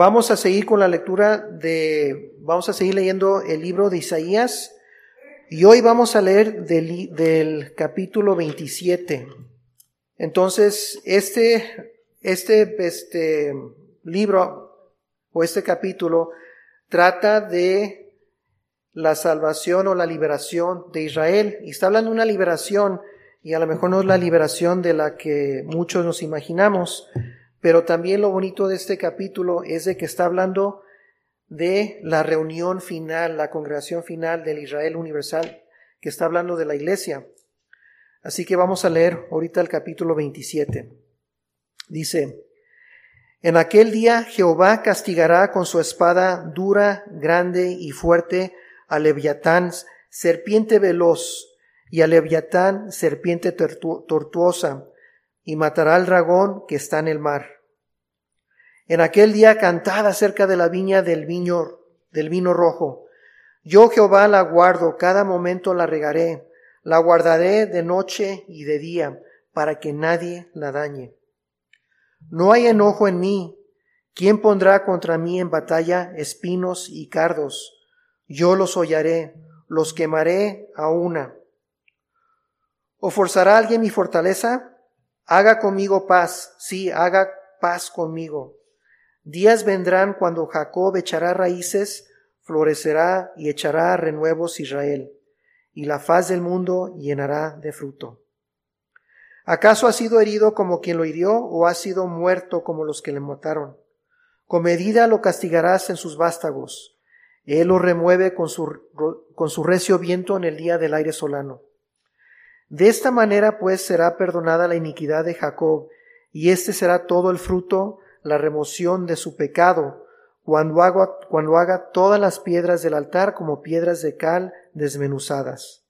Vamos a seguir con la lectura de, vamos a seguir leyendo el libro de Isaías y hoy vamos a leer del, del capítulo 27. Entonces, este, este, este libro o este capítulo trata de la salvación o la liberación de Israel. Y está hablando de una liberación y a lo mejor no es la liberación de la que muchos nos imaginamos, pero también lo bonito de este capítulo es de que está hablando de la reunión final, la congregación final del Israel universal, que está hablando de la iglesia. Así que vamos a leer ahorita el capítulo 27. Dice, en aquel día Jehová castigará con su espada dura, grande y fuerte a Leviatán, serpiente veloz, y a Leviatán, serpiente tortuosa, y matará al dragón que está en el mar. En aquel día cantad acerca de la viña del vino, del vino rojo. Yo Jehová la guardo, cada momento la regaré, la guardaré de noche y de día, para que nadie la dañe. No hay enojo en mí. ¿Quién pondrá contra mí en batalla espinos y cardos? Yo los hollaré, los quemaré a una. ¿O forzará alguien mi fortaleza? Haga conmigo paz, sí, haga paz conmigo. Días vendrán cuando Jacob echará raíces, florecerá y echará renuevos Israel, y la faz del mundo llenará de fruto. ¿Acaso ha sido herido como quien lo hirió o ha sido muerto como los que le mataron? Con medida lo castigarás en sus vástagos. Él lo remueve con su, con su recio viento en el día del aire solano. De esta manera pues será perdonada la iniquidad de Jacob, y este será todo el fruto, la remoción de su pecado, cuando haga, todas las piedras del altar como piedras de cal desmenuzadas.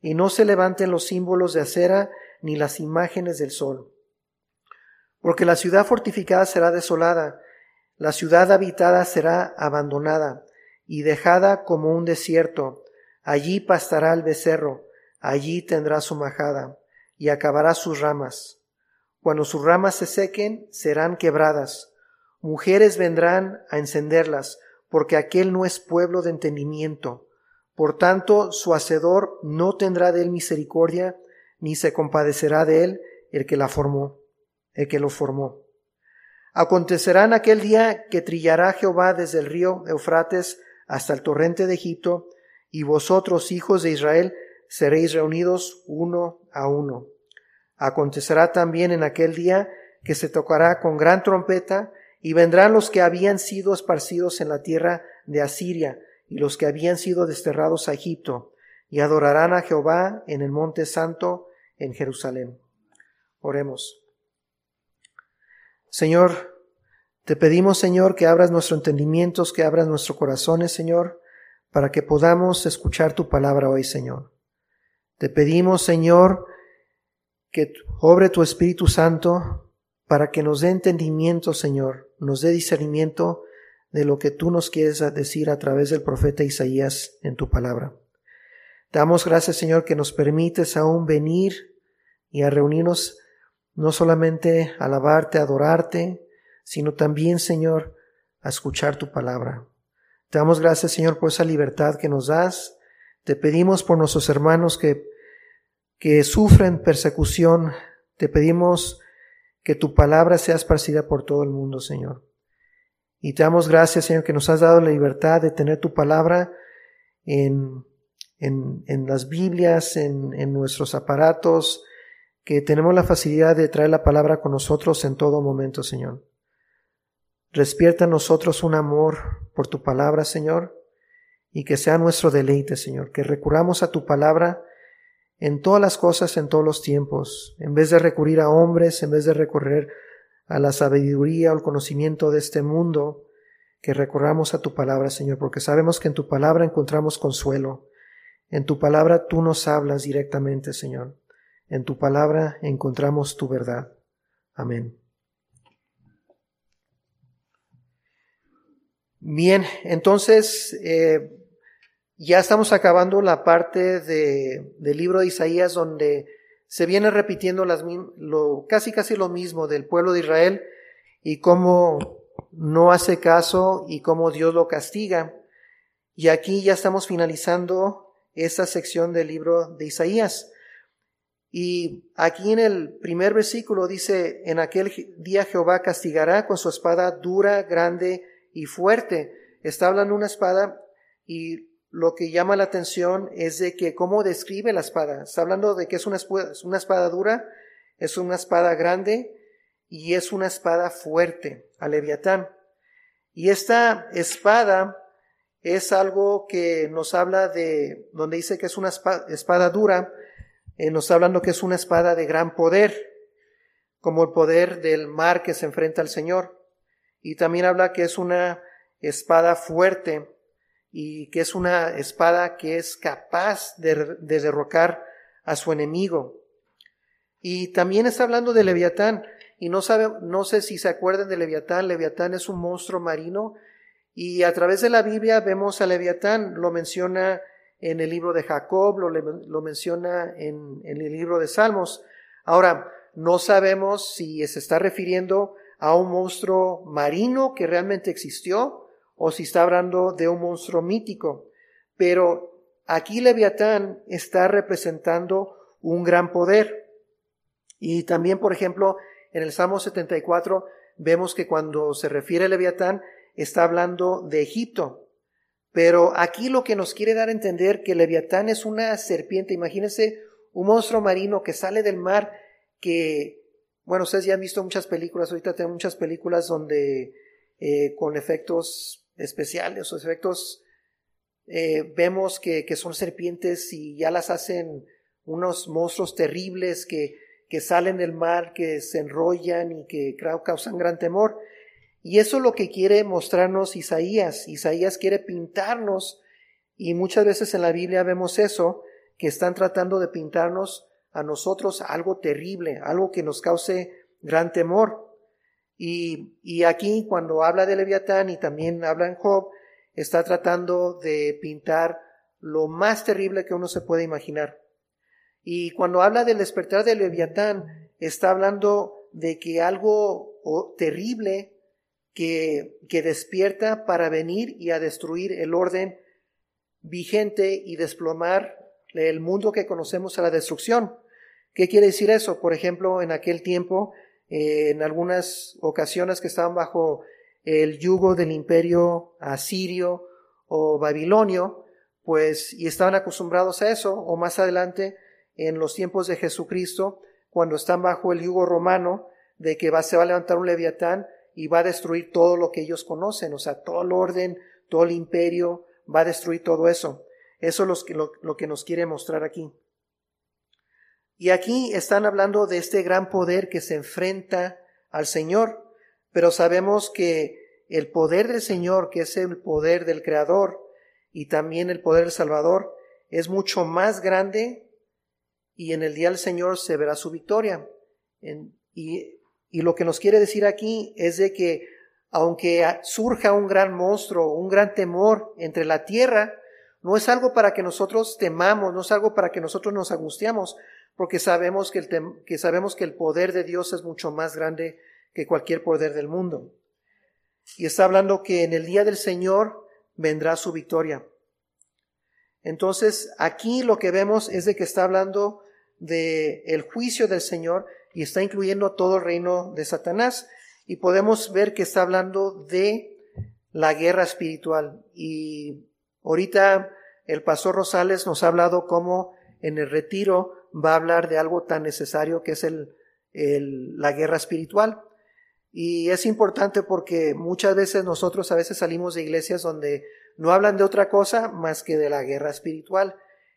Y no se levanten los símbolos de acera ni las imágenes del sol. Porque la ciudad fortificada será desolada, la ciudad habitada será abandonada y dejada como un desierto. Allí pastará el becerro, allí tendrá su majada, y acabará sus ramas. Cuando sus ramas se sequen, serán quebradas. Mujeres vendrán a encenderlas, porque aquel no es pueblo de entendimiento. Por tanto, su hacedor no tendrá de él misericordia, ni se compadecerá de él el que la formó, el que lo formó. Acontecerá en aquel día que trillará Jehová desde el río Eufrates hasta el torrente de Egipto, y vosotros, hijos de Israel, seréis reunidos uno a uno. Acontecerá también en aquel día que se tocará con gran trompeta, y vendrán los que habían sido esparcidos en la tierra de Asiria, y los que habían sido desterrados a Egipto, y adorarán a Jehová en el monte santo en Jerusalén. Oremos. Señor, te pedimos, Señor, que abras nuestros entendimientos, que abras nuestros corazones, Señor, para que podamos escuchar tu palabra hoy, Señor. Te pedimos, Señor, que obre tu Espíritu Santo para que nos dé entendimiento, Señor, nos dé discernimiento de lo que tú nos quieres decir a través del profeta Isaías en tu palabra. Damos gracias, Señor, que nos permites aún venir y a reunirnos no solamente a alabarte, a adorarte, sino también, Señor, a escuchar tu palabra. Te damos gracias, Señor, por esa libertad que nos das. Te pedimos por nuestros hermanos que que sufren persecución, te pedimos que tu palabra sea esparcida por todo el mundo, Señor. Y te damos gracias, Señor, que nos has dado la libertad de tener tu palabra en, en, en las Biblias, en, en nuestros aparatos, que tenemos la facilidad de traer la palabra con nosotros en todo momento, Señor. Despierta en nosotros un amor por tu palabra, Señor, y que sea nuestro deleite, Señor, que recurramos a tu palabra en todas las cosas, en todos los tiempos, en vez de recurrir a hombres, en vez de recurrir a la sabiduría o el conocimiento de este mundo, que recorramos a tu palabra, Señor, porque sabemos que en tu palabra encontramos consuelo. En tu palabra tú nos hablas directamente, Señor. En tu palabra encontramos tu verdad. Amén. Bien, entonces eh, ya estamos acabando la parte de, del libro de Isaías donde se viene repitiendo lo, casi casi lo mismo del pueblo de Israel y cómo no hace caso y cómo Dios lo castiga. Y aquí ya estamos finalizando esta sección del libro de Isaías. Y aquí en el primer versículo dice, en aquel día Jehová castigará con su espada dura, grande y fuerte. Está hablando una espada y lo que llama la atención es de que cómo describe la espada. Está hablando de que es una espada, dura, es una espada grande y es una espada fuerte, a Leviatán. Y esta espada es algo que nos habla de, donde dice que es una espada, dura, eh, nos está hablando que es una espada de gran poder, como el poder del mar que se enfrenta al Señor. Y también habla que es una espada fuerte, y que es una espada que es capaz de, derrocar a su enemigo. Y también está hablando de Leviatán, y no, sabe, no sé si se acuerdan de Leviatán, Leviatán es un monstruo marino, y a través de la Biblia vemos a Leviatán, lo menciona en el libro de Jacob, lo, lo menciona en, en el libro de Salmos. Ahora, no sabemos si se está refiriendo a un monstruo marino que realmente existió, o si está hablando de un monstruo mítico. Pero aquí Leviatán está representando un gran poder. Y también, por ejemplo, en el Salmo 74 vemos que cuando se refiere a Leviatán está hablando de Egipto. Pero aquí lo que nos quiere dar a entender que Leviatán es una serpiente. Imagínense un monstruo marino que sale del mar que, bueno, ustedes ya han visto muchas películas, ahorita tengo muchas películas donde eh, con efectos especiales o efectos, eh, vemos que, que, son serpientes y ya las hacen unos monstruos terribles que, que salen del mar, que se enrollan y que causan gran temor. Y eso es lo que quiere mostrarnos Isaías. Isaías quiere pintarnos y muchas veces en la Biblia vemos eso, que están tratando de pintarnos a nosotros algo terrible, algo que nos cause gran temor. Y, aquí cuando habla de Leviatán y también habla en Job, está tratando de pintar lo más terrible que uno se puede imaginar. Y cuando habla del despertar de Leviatán, está hablando de que algo terrible que, que despierta para venir y a destruir el orden vigente y desplomar el mundo que conocemos a la destrucción. ¿Qué quiere decir eso? Por ejemplo, en aquel tiempo eh, en algunas ocasiones que estaban bajo el yugo del imperio asirio o babilonio, pues y estaban acostumbrados a eso, o más adelante en los tiempos de Jesucristo, cuando están bajo el yugo romano, de que va, se va a levantar un leviatán y va a destruir todo lo que ellos conocen, o sea, todo el orden, todo el imperio, va a destruir todo eso. Eso es lo que nos quiere mostrar aquí. Y aquí están hablando de este gran poder que se enfrenta al Señor, pero sabemos que el poder del Señor, que es el poder del Creador y también el poder del Salvador, es mucho más grande y en el día del Señor se verá su victoria. y, y lo que nos quiere decir aquí es de que aunque surja un gran monstruo, un gran temor entre la tierra, no es algo para que nosotros temamos, no es algo para que nosotros nos angustiamos, porque sabemos que el, que sabemos que el poder de Dios es mucho más grande que cualquier poder del mundo. Y está hablando que en el día del Señor vendrá su victoria. Entonces, aquí lo que vemos es de que está hablando de el juicio del Señor y está incluyendo todo el reino de Satanás y podemos ver que está hablando de la guerra espiritual y ahorita el pastor Rosales nos ha hablado cómo en el retiro va a hablar de algo tan necesario que es el, la guerra espiritual. Y es importante porque muchas veces nosotros a veces salimos de iglesias donde no hablan de otra cosa más que de la guerra espiritual.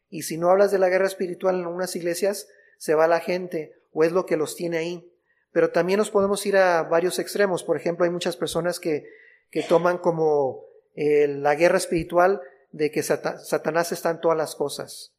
Y si no hablas de la guerra espiritual en unas iglesias, se va la gente o es lo que los tiene ahí. Pero también nos podemos ir a varios extremos. Por ejemplo, hay muchas personas que, que toman como eh, la guerra espiritual de que Satanás está en todas las cosas.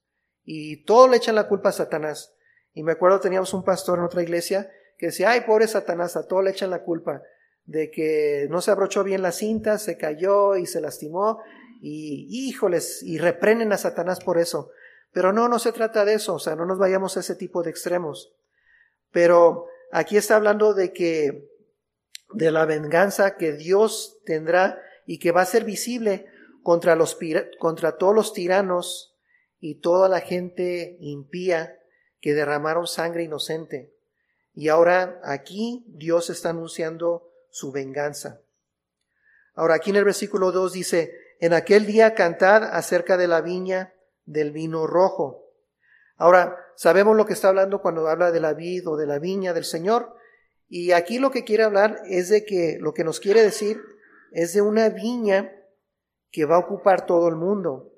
Y todo le echan la culpa a Satanás. Y me acuerdo teníamos un pastor en otra iglesia que decía, ay, pobre Satanás, a todo le echan la culpa de que no se abrochó bien la cinta, se cayó y se lastimó, y híjoles, y reprenden a Satanás por eso. Pero no, no se trata de eso, o sea, no nos vayamos a ese tipo de extremos. Pero aquí está hablando de que de la venganza que Dios tendrá y que va a ser visible contra, los, contra todos los tiranos y toda la gente impía que derramaron sangre inocente. Y ahora aquí Dios está anunciando su venganza. Ahora aquí en el versículo 2 dice, en aquel día cantad acerca de la viña del vino rojo. Ahora, sabemos lo que está hablando cuando habla de la vid o de la viña del Señor. Y aquí lo que quiere hablar es de que lo que nos quiere decir es de una viña que va a ocupar todo el mundo.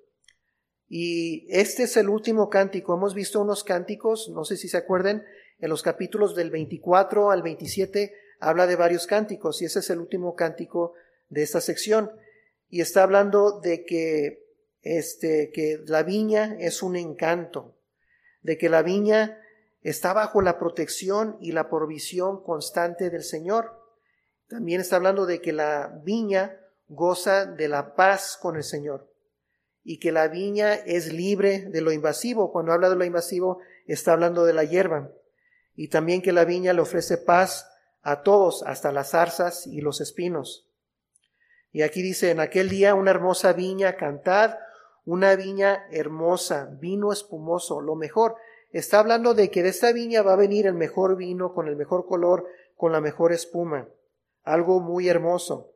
Y este es el último cántico. Hemos visto unos cánticos, no sé si se acuerden, en los capítulos del 24 al 27 habla de varios cánticos y ese es el último cántico de esta sección. Y está hablando de que, este, que la viña es un encanto, de que la viña está bajo la protección y la provisión constante del Señor. También está hablando de que la viña goza de la paz con el Señor y que la viña es libre de lo invasivo. Cuando habla de lo invasivo, está hablando de la hierba. Y también que la viña le ofrece paz a todos, hasta las zarzas y los espinos. Y aquí dice, en aquel día una hermosa viña, cantad, una viña hermosa, vino espumoso, lo mejor. Está hablando de que de esta viña va a venir el mejor vino, con el mejor color, con la mejor espuma. Algo muy hermoso.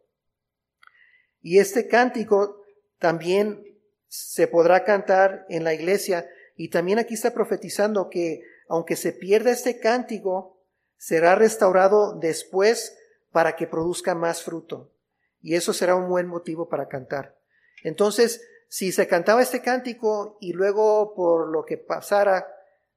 Y este cántico también se podrá cantar en la iglesia. Y también aquí está profetizando que aunque se pierda este cántico, será restaurado después para que produzca más fruto. Y eso será un buen motivo para cantar. Entonces, si se cantaba este cántico y luego por lo que pasara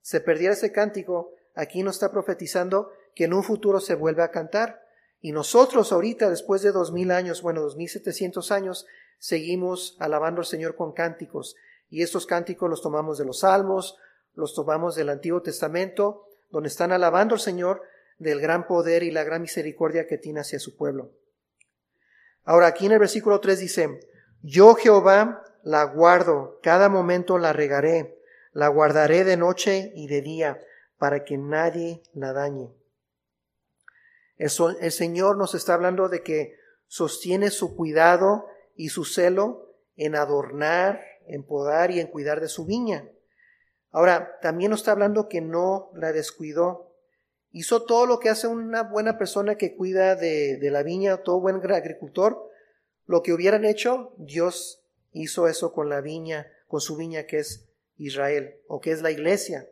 se perdiera ese cántico, aquí nos está profetizando que en un futuro se vuelve a cantar. Y nosotros ahorita, después de dos mil años, bueno, dos mil setecientos años, seguimos alabando al Señor con cánticos. Y estos cánticos los tomamos de los salmos, los tomamos del Antiguo Testamento, donde están alabando al Señor del gran poder y la gran misericordia que tiene hacia su pueblo. Ahora, aquí en el versículo 3 dice, Yo Jehová la guardo, cada momento la regaré, la guardaré de noche y de día, para que nadie la dañe. el Señor nos está hablando de que sostiene su cuidado y su celo en adornar, en podar y en cuidar de su viña. Ahora, también nos está hablando que no la descuidó. Hizo todo lo que hace una buena persona que cuida de, de la viña, todo buen agricultor. Lo que hubieran hecho, Dios hizo eso con la viña, con su viña que es Israel o que es la iglesia.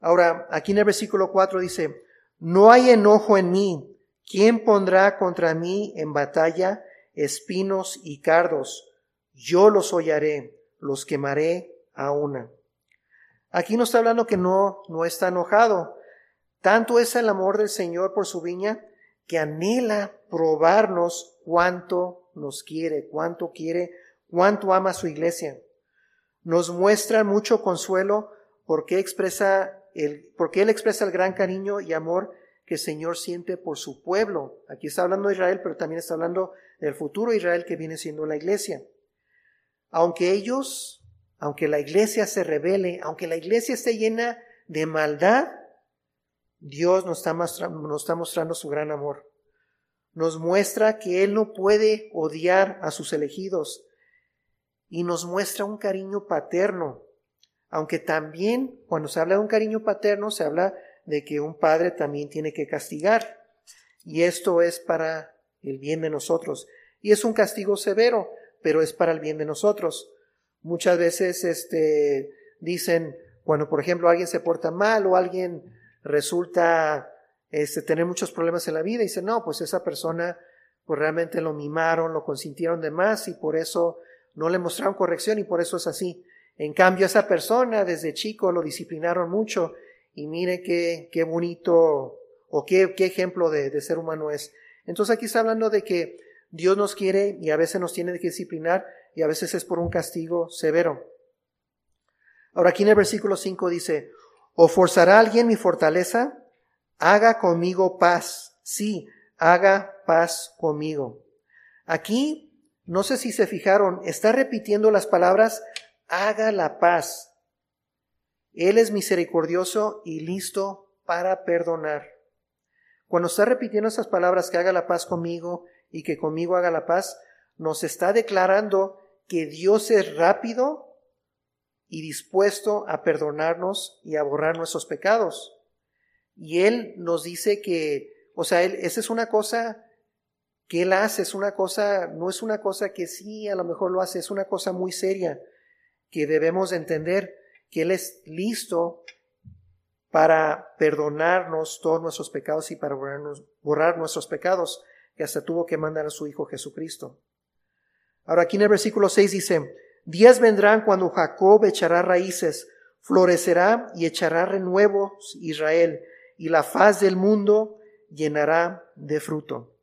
Ahora, aquí en el versículo 4 dice, no hay enojo en mí. ¿Quién pondrá contra mí en batalla espinos y cardos? Yo los hollaré, los quemaré a una. Aquí no está hablando que no, no está enojado. Tanto es el amor del Señor por su viña que anhela probarnos cuánto nos quiere, cuánto quiere, cuánto ama su iglesia nos muestra mucho consuelo porque expresa el, porque él expresa el gran cariño y amor que el Señor siente por su pueblo. Aquí está hablando de Israel, pero también está hablando del futuro Israel que viene siendo la iglesia. Aunque ellos, aunque la iglesia se revele, aunque la iglesia esté llena de maldad, Dios nos está, nos está mostrando su gran amor. Nos muestra que Él no puede odiar a sus elegidos, y nos muestra un cariño paterno. Aunque también cuando se habla de un cariño paterno se habla de que un padre también tiene que castigar. Y esto es para el bien de nosotros. Y es un castigo severo, pero es para el bien de nosotros. Muchas veces este, dicen, cuando por ejemplo alguien se porta mal o alguien resulta este, tener muchos problemas en la vida, y dicen, no, pues esa persona pues realmente lo mimaron, lo consintieron de más y por eso no le mostraron corrección y por eso es así. En cambio, esa persona desde chico lo disciplinaron mucho y mire qué, qué bonito o qué, qué ejemplo de, de, ser humano es. Entonces aquí está hablando de que Dios nos quiere y a veces nos tiene que disciplinar y a veces es por un castigo severo. Ahora aquí en el versículo 5 dice, ¿o forzará alguien mi fortaleza? Haga conmigo paz. Sí, haga paz conmigo. Aquí no sé si se fijaron, está repitiendo las palabras, haga la paz. Él es misericordioso y listo para perdonar. Cuando está repitiendo esas palabras, que haga la paz conmigo y que conmigo haga la paz, nos está declarando que Dios es rápido y dispuesto a perdonarnos y a borrar nuestros pecados. Y Él nos dice que, o sea, esa es una cosa que Él hace, es una cosa, no es una cosa que sí, a lo mejor lo hace, es una cosa muy seria que debemos entender que Él es listo para perdonarnos todos nuestros pecados y para borrar nuestros pecados, que hasta tuvo que mandar a su Hijo Jesucristo. Ahora aquí en el versículo 6 dice, días vendrán cuando Jacob echará raíces, florecerá y echará renuevos Israel, y la faz del mundo llenará de fruto.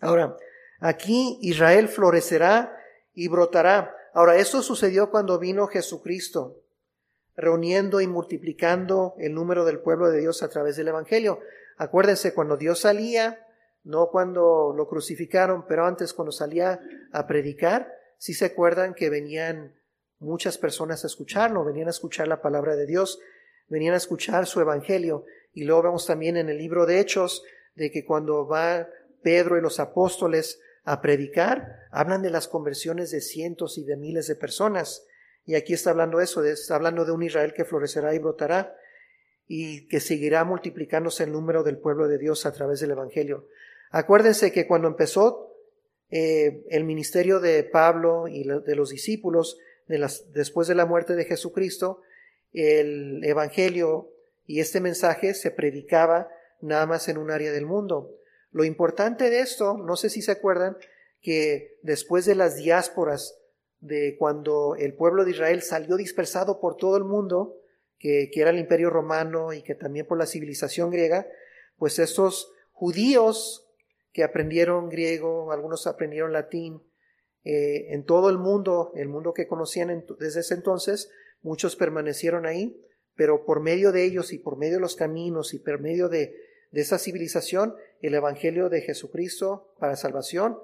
Ahora, aquí Israel florecerá y brotará. Ahora, esto sucedió cuando vino Jesucristo, reuniendo y multiplicando el número del pueblo de Dios a través del Evangelio. Acuérdense, cuando Dios salía, no cuando lo crucificaron, pero antes cuando salía a predicar, si se acuerdan que venían muchas personas a escucharlo, venían a escuchar la palabra de Dios, venían a escuchar su evangelio. Y luego vemos también en el libro de Hechos de que cuando va Pedro y los apóstoles a predicar, hablan de las conversiones de cientos y de miles de personas. Y aquí está hablando eso, está hablando de un Israel que florecerá y brotará y que seguirá multiplicándose el número del pueblo de Dios a través del Evangelio. Acuérdense que cuando empezó eh, el ministerio de Pablo y de los discípulos, después de la muerte de Jesucristo, el Evangelio y este mensaje se predicaba nada más en un área del mundo. Lo importante de esto, no sé si se acuerdan, que después de las diásporas, de cuando el pueblo de Israel salió dispersado por todo el mundo, que, era el imperio romano y que también por la civilización griega, pues estos judíos que aprendieron griego, algunos aprendieron latín. Eh, en todo el mundo, el mundo que conocían desde ese entonces, muchos permanecieron ahí, pero por medio de ellos y por medio de los caminos y por medio de, de esa civilización, el Evangelio de Jesucristo para salvación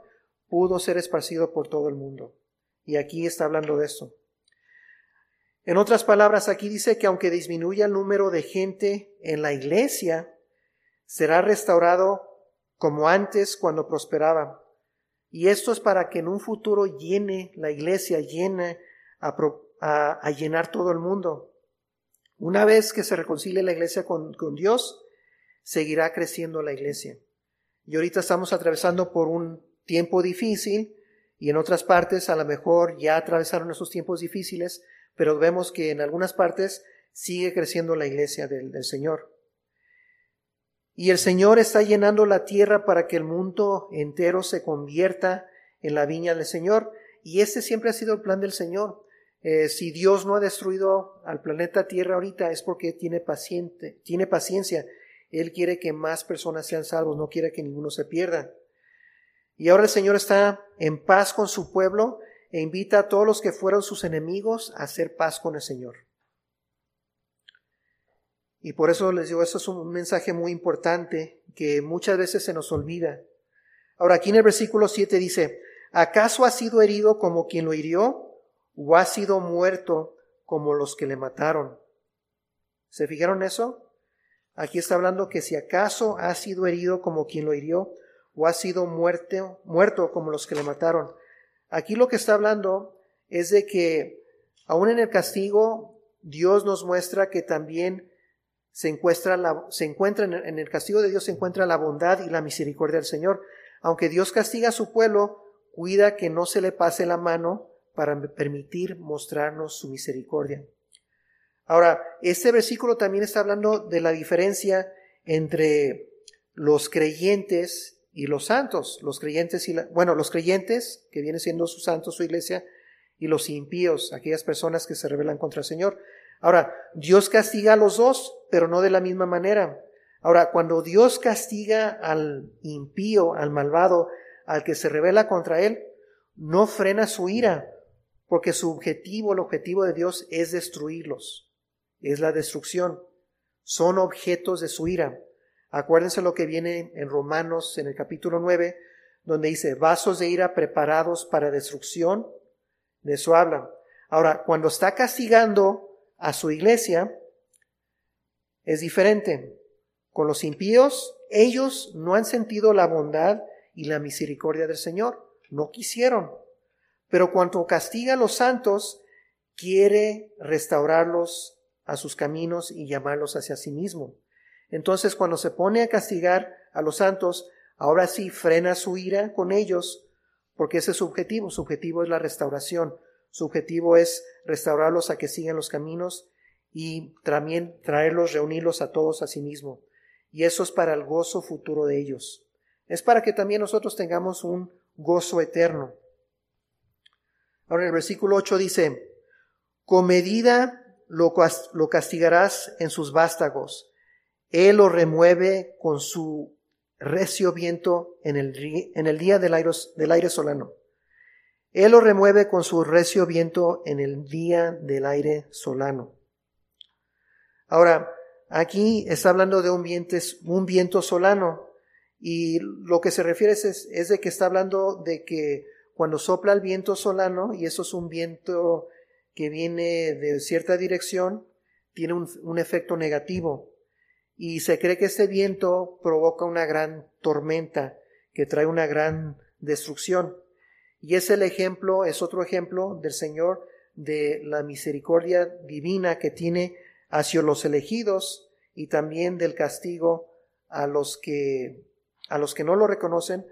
pudo ser esparcido por todo el mundo. Y aquí está hablando de esto. En otras palabras, aquí dice que aunque disminuya el número de gente en la iglesia, será restaurado como antes cuando prosperaba. Y esto es para que en un futuro llene la iglesia, llene a, llenar todo el mundo. Una vez que se reconcilie la iglesia con, con Dios, seguirá creciendo la iglesia. Y ahorita estamos atravesando por un tiempo difícil y en otras partes a lo mejor ya atravesaron esos tiempos difíciles, pero vemos que en algunas partes sigue creciendo la iglesia del Señor. Y el Señor está llenando la tierra para que el mundo entero se convierta en la viña del Señor. Y este siempre ha sido el plan del Señor. Eh, si Dios no ha destruido al planeta Tierra ahorita es porque tiene, tiene paciencia. Él quiere que más personas sean salvos, no quiere que ninguno se pierda. Y ahora el Señor está en paz con su pueblo e invita a todos los que fueron sus enemigos a hacer paz con el Señor. Y por eso les digo, eso es un mensaje muy importante que muchas veces se nos olvida. Ahora aquí en el versículo 7 dice, ¿acaso ha sido herido como quien lo hirió o ha sido muerto como los que le mataron? ¿Se fijaron eso? Aquí está hablando que si acaso ha sido herido como quien lo hirió o ha sido muerto, muerto como los que le mataron. Aquí lo que está hablando es de que aún en el castigo Dios nos muestra que también se encuentra, la, se encuentra en el castigo de Dios se encuentra la bondad y la misericordia del Señor. Aunque Dios castiga a su pueblo, cuida que no se le pase la mano para permitir mostrarnos su misericordia. Ahora, este versículo también está hablando de la diferencia entre los creyentes y los santos. Los creyentes y bueno, los creyentes, que viene siendo su santo, su iglesia, y los impíos, aquellas personas que se rebelan contra el Señor. Ahora, Dios castiga a los dos, pero no de la misma manera. Ahora, cuando Dios castiga al impío, al malvado, al que se revela contra él, no frena su ira, porque su objetivo, el objetivo de Dios es destruirlos, es la destrucción. Son objetos de su ira. Acuérdense lo que viene en Romanos en el capítulo 9, donde dice, vasos de ira preparados para destrucción, de eso habla. Ahora, cuando está castigando a su iglesia es diferente, Con los impíos, ellos no han sentido la bondad y la misericordia del Señor. No quisieron. Pero cuando castiga a los santos, quiere restaurarlos a sus caminos y llamarlos hacia sí mismo. Entonces, cuando se pone a castigar a los santos, ahora sí frena su ira con ellos, porque ese es su objetivo. Su objetivo es la restauración. Su objetivo es restaurarlos a que sigan los caminos y también traerlos, reunirlos a todos a sí mismo. Y eso es para el gozo futuro de ellos. Es para que también nosotros tengamos un gozo eterno. Ahora el versículo 8 dice, con medida lo castigarás en sus vástagos, él lo remueve con su recio viento en el, día del aire, solano. Él lo remueve con su recio viento en el día del aire solano. Ahora, aquí está hablando de un viento, solano y lo que se refiere es, de que está hablando de que cuando sopla el viento solano, y eso es un viento que viene de cierta dirección, tiene un efecto negativo. Y se cree que este viento provoca una gran tormenta que trae una gran destrucción. Y es el ejemplo, es otro ejemplo del Señor de la misericordia divina que tiene hacia los elegidos y también del castigo a los que a los que no lo reconocen,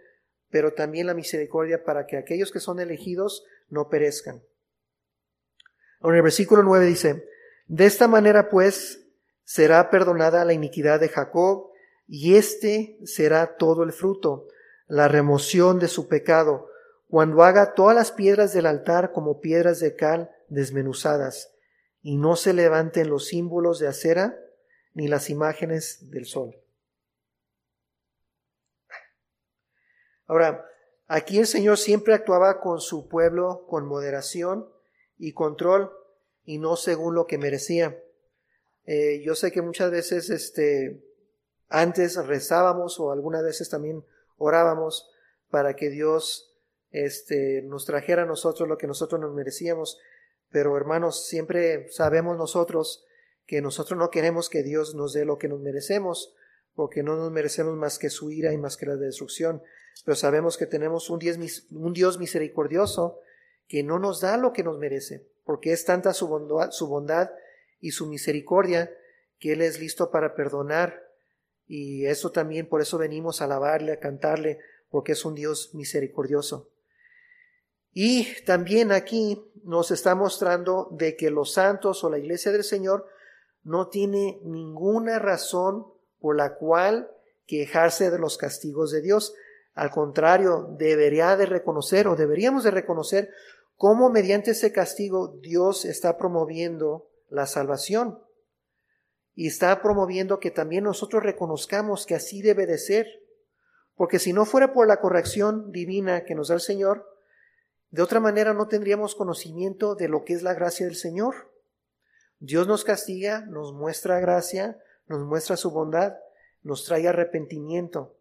pero también la misericordia para que aquellos que son elegidos no perezcan. Ahora el versículo 9 dice, de esta manera pues será perdonada la iniquidad de Jacob, y este será todo el fruto, la remoción de su pecado, cuando haga todas las piedras del altar como piedras de cal desmenuzadas, y no se levanten los símbolos de acera ni las imágenes del sol. Ahora, aquí el Señor siempre actuaba con su pueblo con moderación y control y no según lo que merecía. Eh, yo sé que muchas veces este, antes rezábamos o algunas veces también orábamos para que Dios este, nos trajera a nosotros lo que nosotros nos merecíamos. Pero hermanos, siempre sabemos nosotros que nosotros no queremos que Dios nos dé lo que nos merecemos, porque no nos merecemos más que su ira y más que la destrucción pero sabemos que tenemos un Dios, un Dios misericordioso que no nos da lo que nos merece, porque es tanta su bondad, su bondad y su misericordia que Él es listo para perdonar. Y eso también, por eso venimos a alabarle, a cantarle, porque es un Dios misericordioso. Y también aquí nos está mostrando de que los santos o la iglesia del Señor no tiene ninguna razón por la cual quejarse de los castigos de Dios. Al contrario, debería de reconocer o deberíamos de reconocer cómo mediante ese castigo Dios está promoviendo la salvación y está promoviendo que también nosotros reconozcamos que así debe de ser. Porque si no fuera por la corrección divina que nos da el Señor, de otra manera no tendríamos conocimiento de lo que es la gracia del Señor. Dios nos castiga, nos muestra gracia, nos muestra su bondad, nos trae arrepentimiento.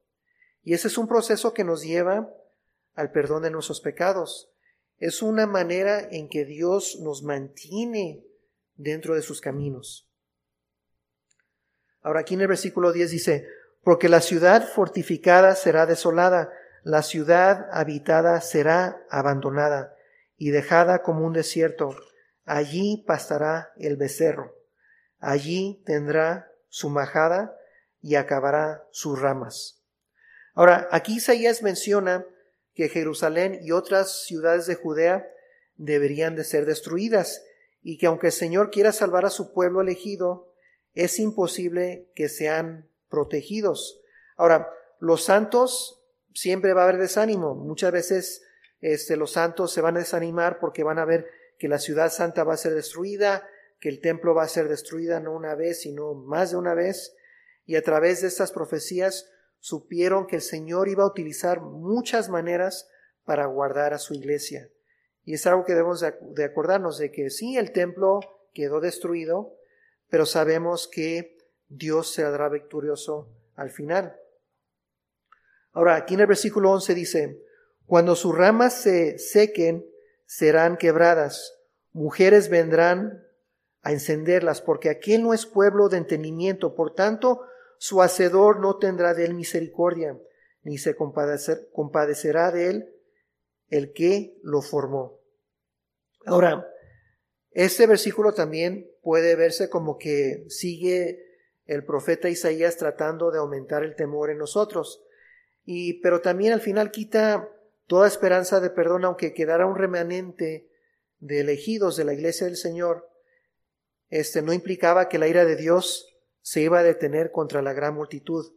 Y ese es un proceso que nos lleva al perdón de nuestros pecados. Es una manera en que Dios nos mantiene dentro de sus caminos. Ahora aquí en el versículo 10 dice, porque la ciudad fortificada será desolada, la ciudad habitada será abandonada y dejada como un desierto. Allí pastará el becerro, allí tendrá su majada y acabará sus ramas. Ahora, aquí Isaías menciona que Jerusalén y otras ciudades de Judea deberían de ser destruidas y que aunque el Señor quiera salvar a su pueblo elegido, es imposible que sean protegidos. Ahora, los santos siempre va a haber desánimo. Muchas veces este, los santos se van a desanimar porque van a ver que la ciudad santa va a ser destruida, que el templo va a ser destruida no una vez, sino más de una vez. Y a través de estas profecías supieron que el Señor iba a utilizar muchas maneras para guardar a su iglesia. Y es algo que debemos de acordarnos de que sí, el templo quedó destruido, pero sabemos que Dios se dará victorioso al final. Ahora, aquí en el versículo 11 dice, cuando sus ramas se sequen, serán quebradas, mujeres vendrán a encenderlas, porque aquel no es pueblo de entendimiento, por tanto, su hacedor no tendrá de él misericordia, ni se compadecerá de él el que lo formó. Ahora, este versículo también puede verse como que sigue el profeta Isaías tratando de aumentar el temor en nosotros. Y, pero también al final quita toda esperanza de perdón, aunque quedara un remanente de elegidos de la iglesia del Señor. Este no implicaba que la ira de Dios se iba a detener contra la gran multitud.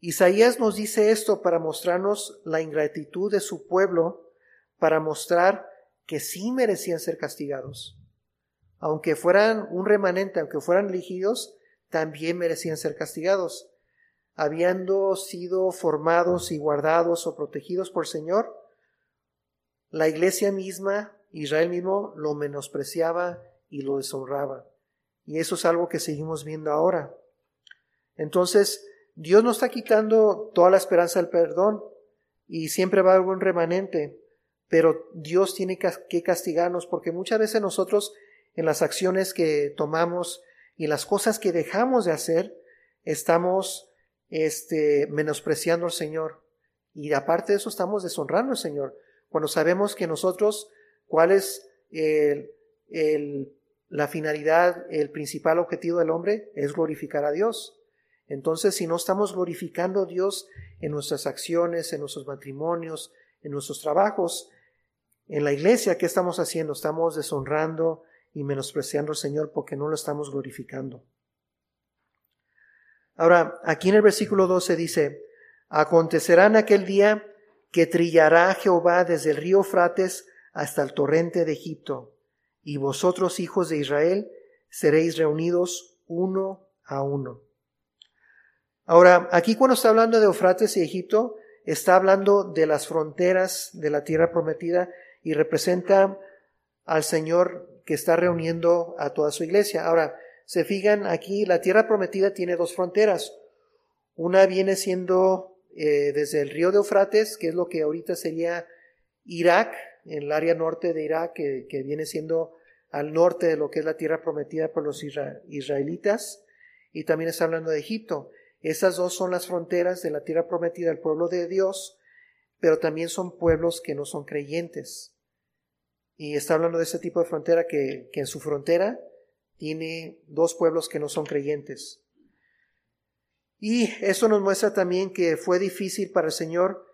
Isaías nos dice esto para mostrarnos la ingratitud de su pueblo, para mostrar que sí merecían ser castigados. Aunque fueran un remanente, aunque fueran elegidos, también merecían ser castigados. Habiendo sido formados y guardados o protegidos por el Señor, la iglesia misma, Israel mismo, lo menospreciaba y lo deshonraba. Y eso es algo que seguimos viendo ahora. Entonces, Dios no está quitando toda la esperanza del perdón y siempre va a haber un remanente, pero Dios tiene que castigarnos porque muchas veces nosotros en las acciones que tomamos y las cosas que dejamos de hacer, estamos este, menospreciando al Señor. Y aparte de eso estamos deshonrando al Señor. Cuando sabemos que nosotros, cuál es el, el la finalidad, el principal objetivo del hombre es glorificar a Dios. Entonces, si no estamos glorificando a Dios en nuestras acciones, en nuestros matrimonios, en nuestros trabajos, en la iglesia, ¿qué estamos haciendo? Estamos deshonrando y menospreciando al Señor porque no lo estamos glorificando. Ahora, aquí en el versículo 12 dice, acontecerá en aquel día que trillará Jehová desde el río Frates hasta el torrente de Egipto y vosotros, hijos de Israel, seréis reunidos uno a uno. Ahora, aquí cuando está hablando de Eufrates y Egipto, está hablando de las fronteras de la tierra prometida y representa al Señor que está reuniendo a toda su iglesia. Ahora, se fijan aquí, la tierra prometida tiene dos fronteras. Una viene siendo eh, desde el río de Eufrates, que es lo que ahorita sería Irak, en el área norte de Irak, que, viene siendo al norte de lo que es la tierra prometida por los israelitas, y también está hablando de Egipto. Esas dos son las fronteras de la tierra prometida del pueblo de Dios, pero también son pueblos que no son creyentes. Y está hablando de ese tipo de frontera que, que en su frontera tiene dos pueblos que no son creyentes. Y eso nos muestra también que fue difícil para el Señor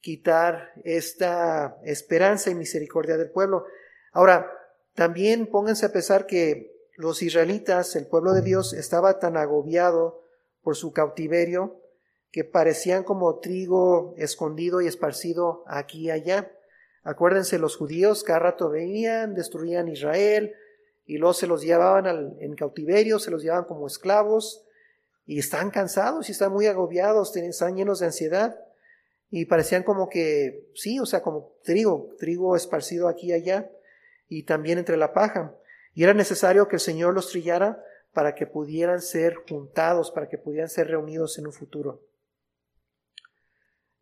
quitar esta esperanza y misericordia del pueblo. Ahora, también pónganse a pensar que los israelitas, el pueblo de Dios, estaba tan agobiado por su cautiverio que parecían como trigo escondido y esparcido aquí y allá. Acuérdense, los judíos cada rato venían, destruían Israel y luego se los llevaban en cautiverio, se los llevaban como esclavos y están cansados y están muy agobiados, están llenos de ansiedad y parecían como que, sí, o sea, como trigo, trigo esparcido aquí y allá, y también entre la paja. Y era necesario que el Señor los trillara para que pudieran ser juntados, para que pudieran ser reunidos en un futuro.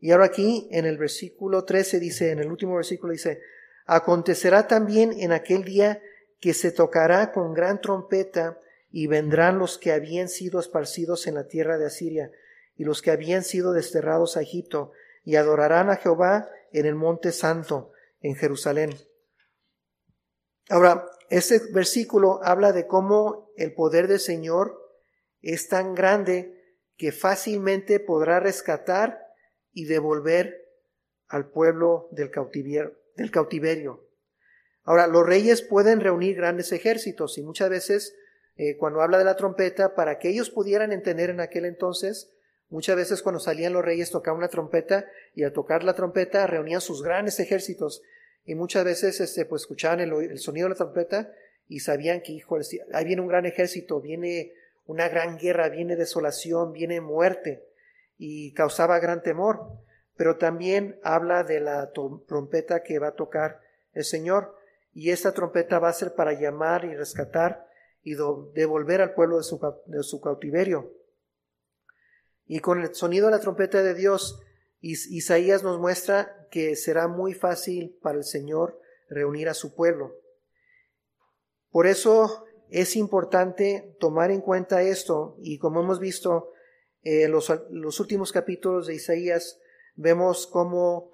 Y ahora aquí en el versículo 13 dice, en el último versículo dice, acontecerá también en aquel día que se tocará con gran trompeta y vendrán los que habían sido esparcidos en la tierra de Asiria y los que habían sido desterrados a Egipto y adorarán a Jehová en el monte santo, en Jerusalén. Ahora, este versículo habla de cómo el poder del Señor es tan grande que fácilmente podrá rescatar y devolver al pueblo del cautiverio. Del cautiverio. Ahora, los reyes pueden reunir grandes ejércitos y muchas veces eh, cuando habla de la trompeta, para que ellos pudieran entender en aquel entonces, Muchas veces cuando salían los reyes tocaban una trompeta y al tocar la trompeta reunían sus grandes ejércitos y muchas veces este, pues escuchaban el, sonido de la trompeta y sabían que, hijo, ahí viene un gran ejército, viene una gran guerra, viene desolación, viene muerte y causaba gran temor. Pero también habla de la trompeta que va a tocar el Señor y esta trompeta va a ser para llamar y rescatar y devolver al pueblo de su, de su cautiverio. Y con el sonido de la trompeta de Dios, Isaías nos muestra que será muy fácil para el Señor reunir a su pueblo. Por eso es importante tomar en cuenta esto y como hemos visto, En los, los últimos capítulos de Isaías vemos cómo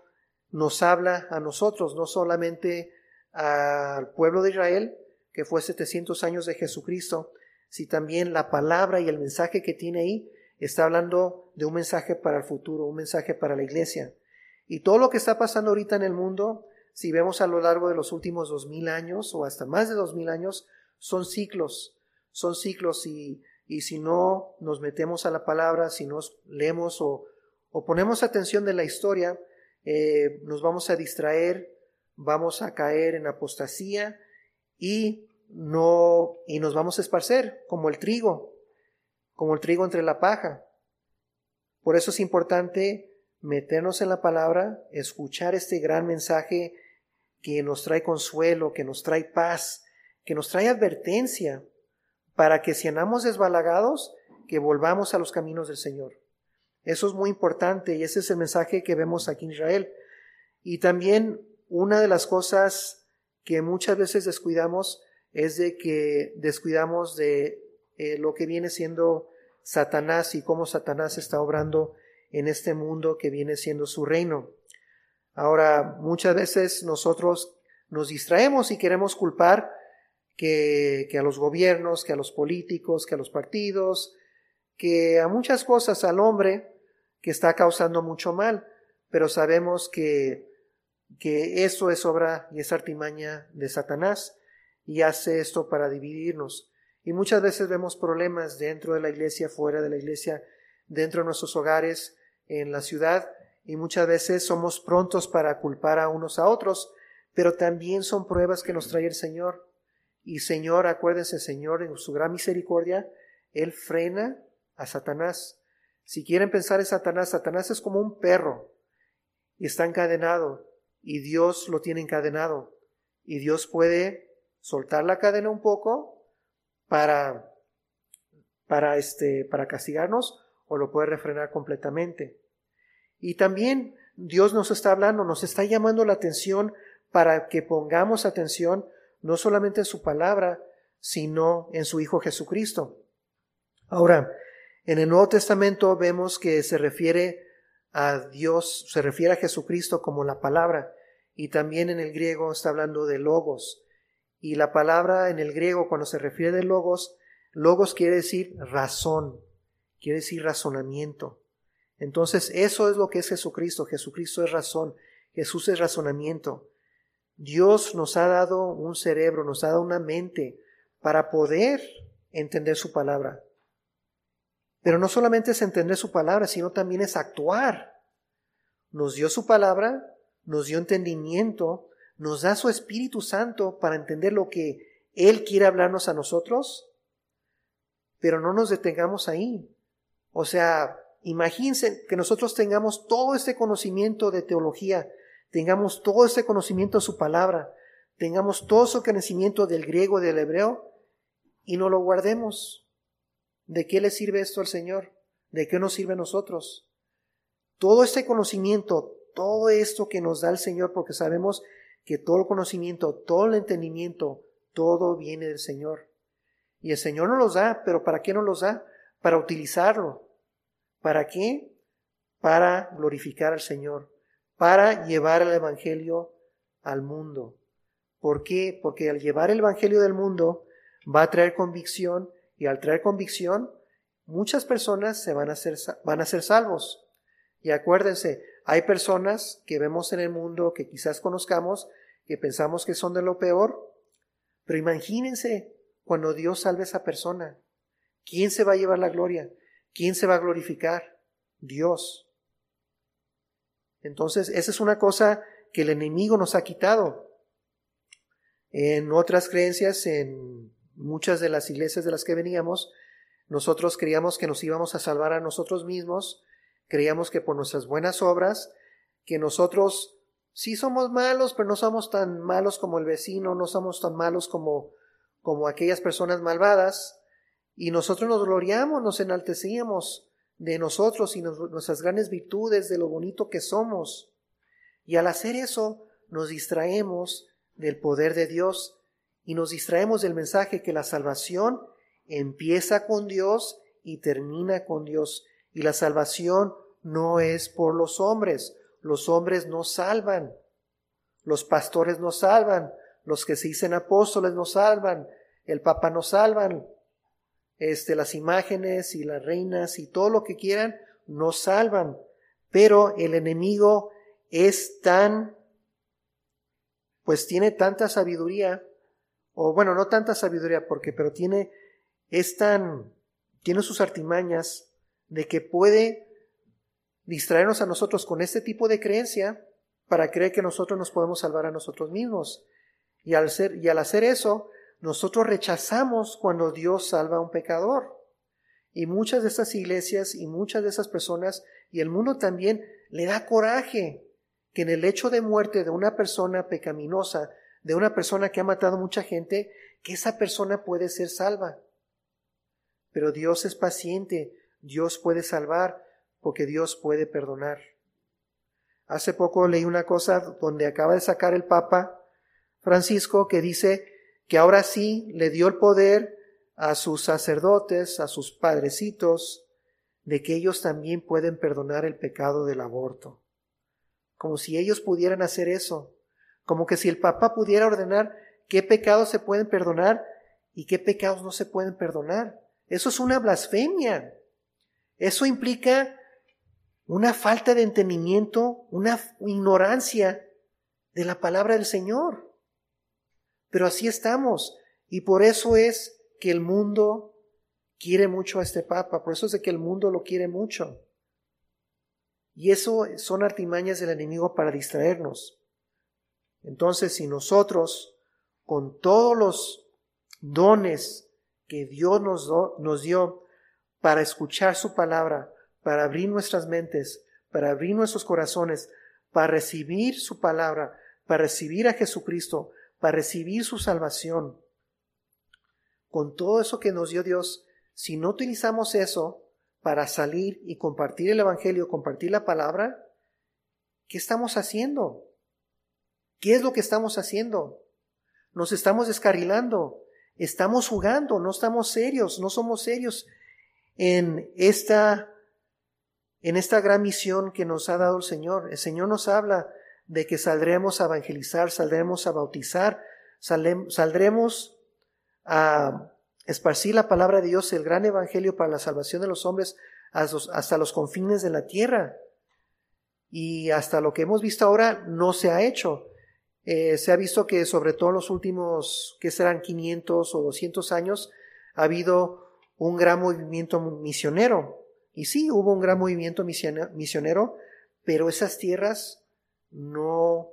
nos habla a nosotros, no solamente al pueblo de Israel, que fue 700 años de Jesucristo, si también la palabra y el mensaje que tiene ahí está hablando de un mensaje para el futuro, un mensaje para la iglesia. Y todo lo que está pasando ahorita en el mundo, si vemos a lo largo de los últimos dos mil años o hasta más de dos mil años, son ciclos, son ciclos y, y si no nos metemos a la palabra, si nos leemos o, o ponemos atención de la historia, eh, nos vamos a distraer, vamos a caer en apostasía y no y nos vamos a esparcer como el trigo, como el trigo entre la paja. Por eso es importante meternos en la palabra, escuchar este gran mensaje que nos trae consuelo, que nos trae paz, que nos trae advertencia, para que si andamos desbalagados, que volvamos a los caminos del Señor. Eso es muy importante y ese es el mensaje que vemos aquí en Israel. Y también una de las cosas que muchas veces descuidamos es de que descuidamos de eh, lo que viene siendo Satanás y cómo Satanás está obrando en este mundo que viene siendo su reino. Ahora, muchas veces nosotros nos distraemos y queremos culpar que, a los gobiernos, que a los políticos, que a los partidos, que a muchas cosas al hombre que está causando mucho mal, pero sabemos que, que eso es obra y es artimaña de Satanás y hace esto para dividirnos. Y muchas veces vemos problemas dentro de la iglesia, fuera de la iglesia, dentro de nuestros hogares, en la ciudad, y muchas veces somos prontos para culpar a unos a otros, pero también son pruebas que nos trae el Señor. Y Señor, acuérdense, Señor, en su gran misericordia, Él frena a Satanás. Si quieren pensar en Satanás, Satanás es como un perro y está encadenado y Dios lo tiene encadenado y Dios puede soltar la cadena un poco para para este para castigarnos o lo puede refrenar completamente. Y también Dios nos está hablando, nos está llamando la atención para que pongamos atención no solamente en su palabra, sino en su Hijo Jesucristo. Ahora, en el Nuevo Testamento vemos que se refiere a Dios, se refiere a Jesucristo como la palabra, y también en el griego está hablando de logos. Y la palabra en el griego, cuando se refiere de logos, logos quiere decir razón, quiere decir razonamiento. Entonces, eso es lo que es Jesucristo. Jesucristo es razón, Jesús es razonamiento. Dios nos ha dado un cerebro, nos ha dado una mente para poder entender su palabra. Pero no solamente es entender su palabra, sino también es actuar. Nos dio su palabra, nos dio entendimiento nos da su Espíritu Santo para entender lo que Él quiere hablarnos a nosotros, pero no nos detengamos ahí. O sea, imagínense que nosotros tengamos todo este conocimiento de teología, tengamos todo este conocimiento de su palabra, tengamos todo ese conocimiento del griego, del hebreo, y no lo guardemos. ¿De qué le sirve esto al Señor? ¿De qué nos sirve a nosotros? Todo este conocimiento, todo esto que nos da el Señor, porque sabemos que todo el conocimiento, todo el entendimiento, todo viene del Señor. Y el Señor nos los da, pero ¿para qué nos los da? Para utilizarlo. ¿Para qué? Para glorificar al Señor, para llevar el Evangelio al mundo. ¿Por qué? Porque al llevar el Evangelio del mundo va a traer convicción y al traer convicción muchas personas se van a ser, van a ser salvos. Y acuérdense, hay personas que vemos en el mundo que quizás conozcamos, que pensamos que son de lo peor, pero imagínense cuando Dios salve a esa persona. ¿Quién se va a llevar la gloria? ¿Quién se va a glorificar? Dios. Entonces, esa es una cosa que el enemigo nos ha quitado. En otras creencias, en muchas de las iglesias de las que veníamos, nosotros creíamos que nos íbamos a salvar a nosotros mismos Creíamos que por nuestras buenas obras, que nosotros sí somos malos, pero no somos tan malos como el vecino, no somos tan malos como, como aquellas personas malvadas, y nosotros nos gloriamos, nos enaltecíamos de nosotros y nuestras grandes virtudes, de lo bonito que somos. Y al hacer eso, nos distraemos del poder de Dios y nos distraemos del mensaje que la salvación empieza con Dios y termina con Dios Y la salvación no es por los hombres. Los hombres no salvan. Los pastores no salvan. Los que se dicen apóstoles no salvan. El Papa no salvan. Este, las imágenes y las reinas y todo lo que quieran no salvan. Pero el enemigo es tan, pues tiene tanta sabiduría, o bueno, no tanta sabiduría, porque, pero tiene, es tan, tiene sus artimañas de que puede distraernos a nosotros con este tipo de creencia para creer que nosotros nos podemos salvar a nosotros mismos. Y al, ser, y al hacer eso, nosotros rechazamos cuando Dios salva a un pecador. Y muchas de estas iglesias y muchas de esas personas y el mundo también le da coraje que en el hecho de muerte de una persona pecaminosa, de una persona que ha matado mucha gente, que esa persona puede ser salva. Pero Dios es paciente, Dios puede salvar, porque Dios puede perdonar. Hace poco leí una cosa donde acaba de sacar el Papa Francisco que dice que ahora sí le dio el poder a sus sacerdotes, a sus padrecitos, de que ellos también pueden perdonar el pecado del aborto como si ellos pudieran hacer eso, como que si el papá pudiera ordenar qué pecados se pueden perdonar y qué pecados no se pueden perdonar. Eso es una blasfemia. Eso implica una falta de entendimiento, una ignorancia de la palabra del Señor. Pero así estamos. Y por eso es que el mundo quiere mucho a este Papa. Por eso es de que el mundo lo quiere mucho. Y eso son artimañas del enemigo para distraernos. Entonces, si nosotros, con todos los dones que Dios nos, nos dio para escuchar su palabra, para abrir nuestras mentes, para abrir nuestros corazones, para recibir su palabra, para recibir a Jesucristo, para recibir su salvación, con todo eso que nos dio Dios, si no utilizamos eso, para salir y compartir el Evangelio, compartir la palabra, ¿qué estamos haciendo? ¿Qué es lo que estamos haciendo? Nos estamos descarrilando, estamos jugando, no estamos serios, no somos serios en esta en esta gran misión que nos ha dado el Señor. El Señor nos habla de que saldremos a evangelizar, saldremos a bautizar, saldremos a esparcir la palabra de Dios, el gran evangelio para la salvación de los hombres hasta los confines de la tierra. Y hasta lo que hemos visto ahora no se ha hecho. Eh, se ha visto que sobre todo en los últimos, que serán 500 o 200 años, ha habido un gran movimiento misionero. Y sí, hubo un gran movimiento misionero, pero esas tierras no,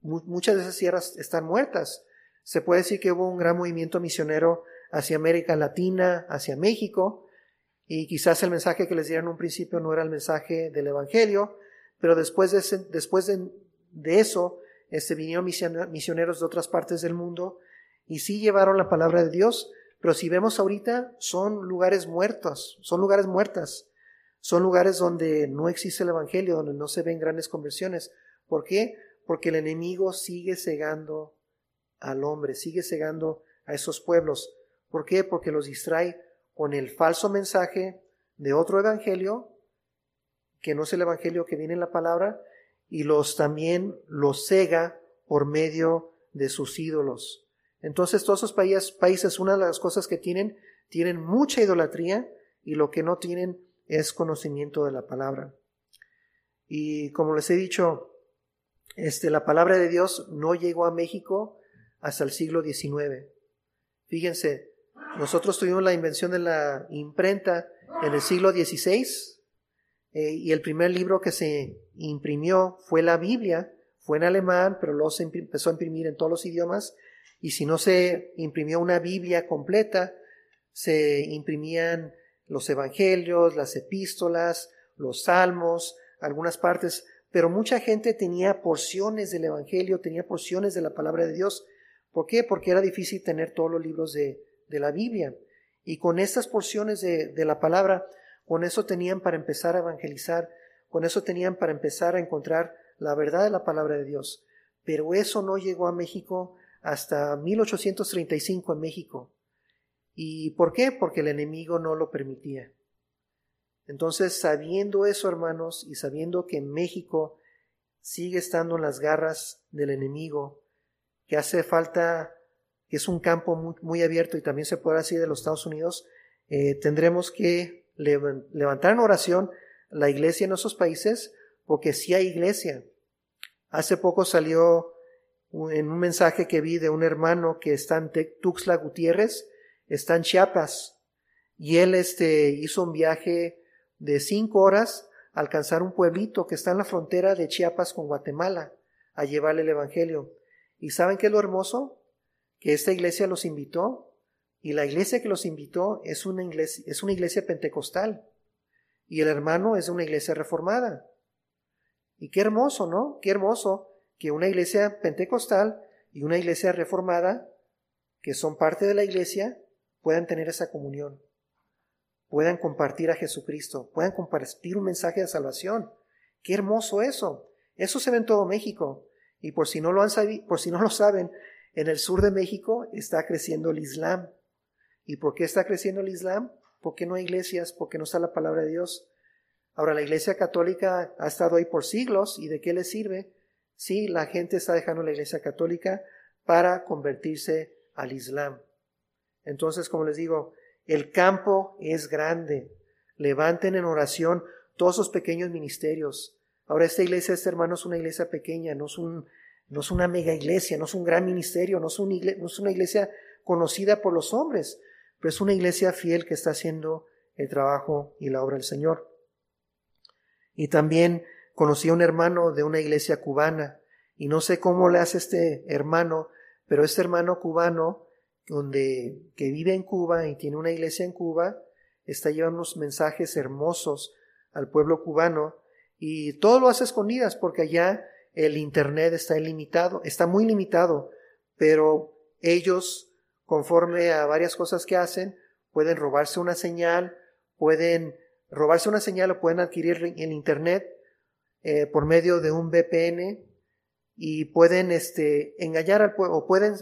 muchas de esas tierras están muertas. Se puede decir que hubo un gran movimiento misionero hacia América Latina, hacia México, y quizás el mensaje que les dieron en un principio no era el mensaje del Evangelio, pero después de, después de, eso, este, vinieron misioneros de otras partes del mundo y sí llevaron la palabra de Dios, pero si vemos ahorita, son lugares muertos, son lugares muertas, son lugares donde no existe el Evangelio, donde no se ven grandes conversiones. ¿Por qué? Porque el enemigo sigue cegando al hombre, sigue cegando a esos pueblos. ¿Por qué? Porque los distrae con el falso mensaje de otro evangelio, que no es el evangelio que viene en la palabra, y los también los cega por medio de sus ídolos. Entonces, todos esos países, una de las cosas que tienen, tienen mucha idolatría y lo que no tienen es conocimiento de la palabra. Y como les he dicho, este, la palabra de Dios no llegó a México hasta el siglo XIX. Fíjense, nosotros tuvimos la invención de la imprenta en el siglo XVI eh, y el primer libro que se imprimió fue la Biblia, fue en alemán, pero luego se empezó a imprimir en todos los idiomas y si no se imprimió una Biblia completa, se imprimían los evangelios, las epístolas, los salmos, algunas partes, pero mucha gente tenía porciones del evangelio, tenía porciones de la palabra de Dios. ¿Por qué? Porque era difícil tener todos los libros de, la Biblia. Y con estas porciones de, de la palabra, con eso tenían para empezar a evangelizar, con eso tenían para empezar a encontrar la verdad de la palabra de Dios. Pero eso no llegó a México hasta 1835 en México. ¿Y por qué? Porque el enemigo no lo permitía. Entonces, sabiendo eso, hermanos, y sabiendo que México sigue estando en las garras del enemigo, que hace falta, que es un campo muy, abierto y también se podrá decir de los Estados Unidos, eh, tendremos que levantar en oración la iglesia en esos países, porque sí hay iglesia. Hace poco salió en un mensaje que vi de un hermano que está en Tuxtla Gutiérrez, está en Chiapas, y él este, hizo un viaje de cinco horas alcanzar un pueblito que está en la frontera de Chiapas con Guatemala, a llevarle el Evangelio. ¿Y saben qué es lo hermoso? Que esta iglesia los invitó, y la iglesia que los invitó es una iglesia, es una iglesia pentecostal, y el hermano es una iglesia reformada. Y qué hermoso, ¿no? Qué hermoso que una iglesia pentecostal y una iglesia reformada, que son parte de la iglesia, puedan tener esa comunión, puedan compartir a Jesucristo, puedan compartir un mensaje de salvación. Qué hermoso eso. Eso se ve en todo México. Y por si no lo han por si no lo saben, en el sur de México está creciendo el Islam. ¿Y por qué está creciendo el Islam? Porque no hay iglesias, porque no está la palabra de Dios. Ahora, la Iglesia Católica ha estado ahí por siglos y ¿de qué le sirve? Sí, la gente está dejando la Iglesia Católica para convertirse al Islam. Entonces, como les digo, el campo es grande. Levanten en oración todos esos pequeños ministerios. Ahora, esta iglesia, este hermano, es una iglesia pequeña, no es, un, no es una mega iglesia, no es un gran ministerio, no es, no es una iglesia conocida por los hombres, pero es una iglesia fiel que está haciendo el trabajo y la obra del Señor. Y también conocí a un hermano de una iglesia cubana y no sé cómo le hace este hermano, pero este hermano cubano, donde, que vive en Cuba y tiene una iglesia en Cuba, está llevando unos mensajes hermosos al pueblo cubano y todo lo hace escondidas porque allá el internet está ilimitado, está muy limitado, pero ellos, conforme a varias cosas que hacen, pueden robarse una señal, pueden robarse una señal o pueden adquirir en Internet eh, por medio de un VPN y pueden este, engañar al pueblo, o pueden,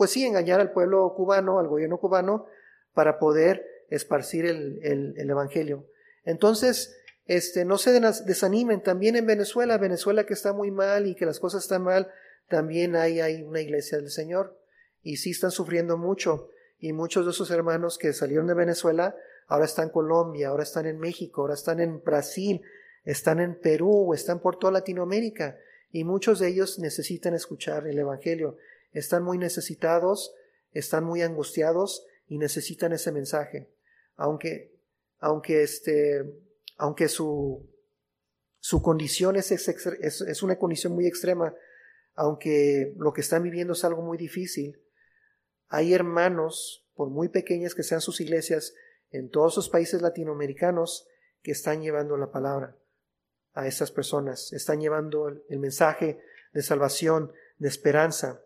pues sí, engañar al pueblo cubano, al gobierno cubano, para poder esparcir el, el, Evangelio. Entonces, este, no se desanimen, también en Venezuela, Venezuela que está muy mal y que las cosas están mal, también hay, hay una iglesia del Señor y sí están sufriendo mucho. Y muchos de esos hermanos que salieron de Venezuela ahora están en Colombia, ahora están en México, ahora están en Brasil, están en Perú, están por toda Latinoamérica y muchos de ellos necesitan escuchar el Evangelio. Están muy necesitados, están muy angustiados y necesitan ese mensaje. Aunque, aunque este, aunque su, su condición es, es, una condición muy extrema, aunque lo que están viviendo es algo muy difícil, hay hermanos, por muy pequeñas que sean sus iglesias, en todos los países latinoamericanos que están llevando la palabra a estas personas, están llevando el, mensaje de salvación, de esperanza.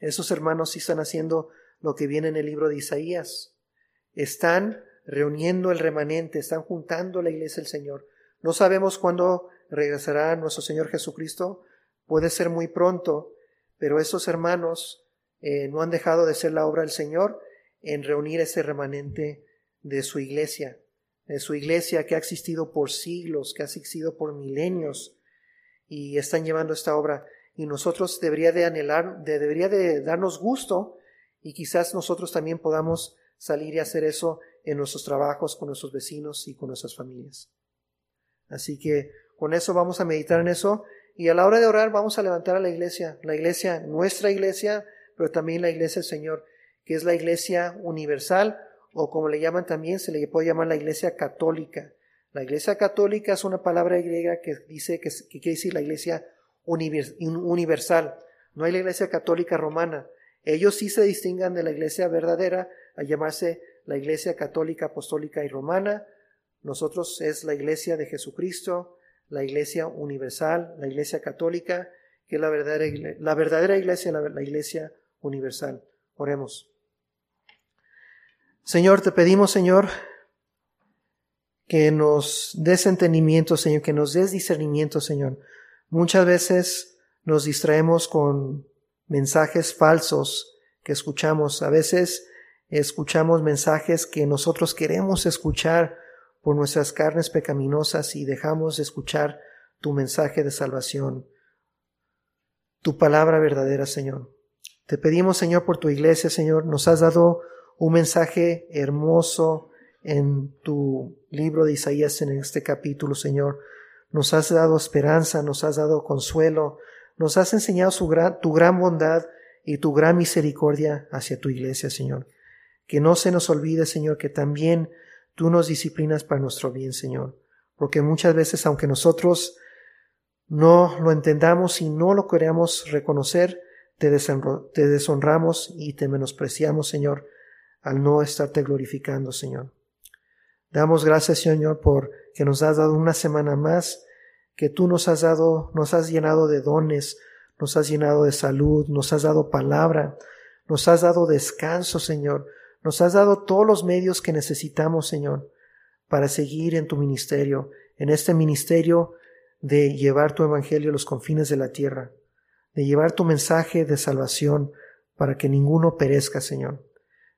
Esos hermanos sí están haciendo lo que viene en el libro de Isaías. Están reuniendo el remanente, están juntando la iglesia del Señor. No sabemos cuándo regresará nuestro Señor Jesucristo. Puede ser muy pronto, pero esos hermanos eh, no han dejado de ser la obra del Señor en reunir ese remanente de su iglesia, de su iglesia que ha existido por siglos, que ha existido por milenios, y están llevando esta obra. Y nosotros debería de anhelar, debería de darnos gusto, y quizás nosotros también podamos salir y hacer eso en nuestros trabajos, con nuestros vecinos y con nuestras familias. Así que con eso vamos a meditar en eso, y a la hora de orar vamos a levantar a la iglesia, la iglesia, nuestra iglesia, pero también la iglesia del Señor, que es la iglesia universal, o como le llaman también, se le puede llamar la iglesia católica. La iglesia católica es una palabra griega que dice que, quiere decir la iglesia universal. No hay la iglesia católica romana. Ellos sí se distingan de la iglesia verdadera a llamarse la iglesia católica apostólica y romana. Nosotros es la iglesia de Jesucristo, la iglesia universal, la iglesia católica, que es la verdadera, la verdadera iglesia, la iglesia universal. Oremos. Señor, te pedimos, Señor, que nos des entendimiento, Señor, que nos des discernimiento, Señor. Muchas veces nos distraemos con mensajes falsos que escuchamos. A veces escuchamos mensajes que nosotros queremos escuchar por nuestras carnes pecaminosas y dejamos de escuchar tu mensaje de salvación, tu palabra verdadera, Señor. Te pedimos, Señor, por tu iglesia, Señor, nos has dado un mensaje hermoso en tu libro de Isaías en este capítulo, Señor. Nos has dado esperanza, nos has dado consuelo, nos has enseñado su gran, tu gran bondad y tu gran misericordia hacia tu iglesia, Señor. Que no se nos olvide, Señor, que también tú nos disciplinas para nuestro bien, Señor. Porque muchas veces, aunque nosotros no lo entendamos y no lo queramos reconocer, te, te deshonramos y te menospreciamos, Señor, al no estarte glorificando, Señor. Damos gracias, Señor, por que nos has dado una semana más, que tú nos has dado, nos has llenado de dones, nos has llenado de salud, nos has dado palabra, nos has dado descanso, Señor, nos has dado todos los medios que necesitamos, Señor, para seguir en tu ministerio, en este ministerio de llevar tu evangelio a los confines de la tierra, de llevar tu mensaje de salvación para que ninguno perezca, Señor.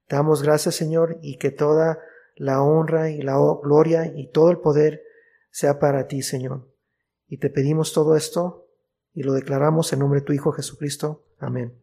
Damos gracias, Señor, y que toda la honra y la gloria y todo el poder sea para ti, Señor. Y te pedimos todo esto y lo declaramos en nombre de tu Hijo Jesucristo. Amén.